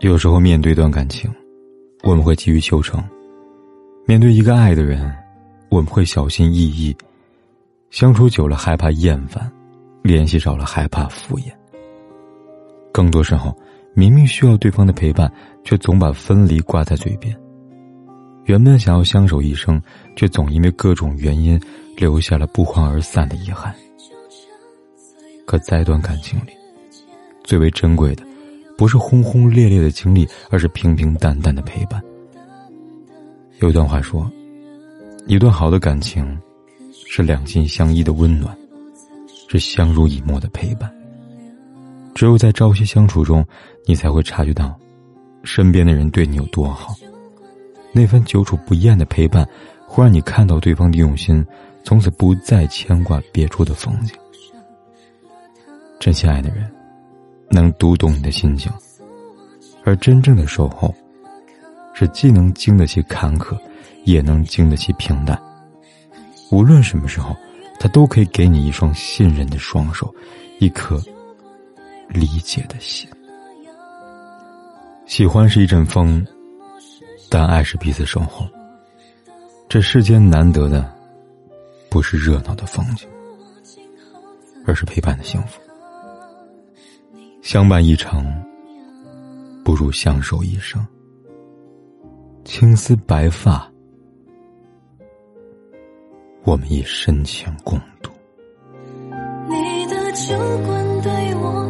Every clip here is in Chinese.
有时候面对一段感情，我们会急于求成；面对一个爱的人，我们会小心翼翼；相处久了害怕厌烦，联系少了害怕敷衍。更多时候，明明需要对方的陪伴，却总把分离挂在嘴边。原本想要相守一生，却总因为各种原因留下了不欢而散的遗憾。可在一段感情里，最为珍贵的。不是轰轰烈烈的经历，而是平平淡淡的陪伴。有一段话说：“一段好的感情，是两心相依的温暖，是相濡以沫的陪伴。只有在朝夕相处中，你才会察觉到，身边的人对你有多好。那份久处不厌的陪伴，会让你看到对方的用心，从此不再牵挂别处的风景。真心爱的人。”能读懂你的心情，而真正的守候，是既能经得起坎坷，也能经得起平淡。无论什么时候，他都可以给你一双信任的双手，一颗理解的心。喜欢是一阵风，但爱是彼此守候。这世间难得的，不是热闹的风景，而是陪伴的幸福。相伴一程，不如相守一生。青丝白发，我们以深情共度。你的酒馆对我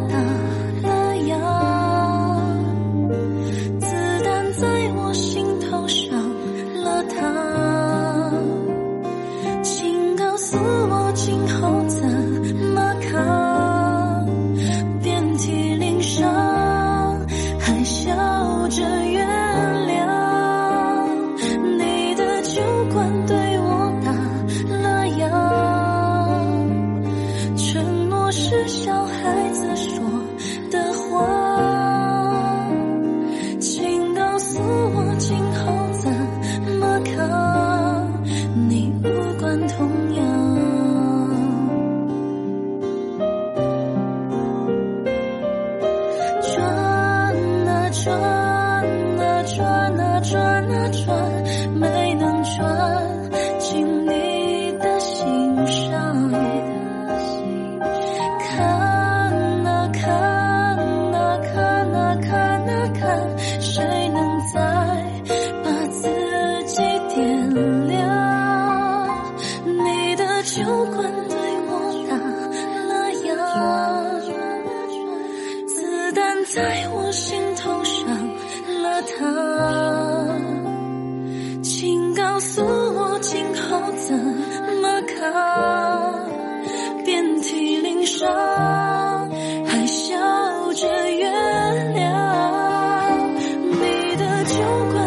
转啊转没能转进你的心上看啊看啊看啊看啊看谁能再把自己点亮你的酒馆对我打了烊子弹在我心头上了膛酒馆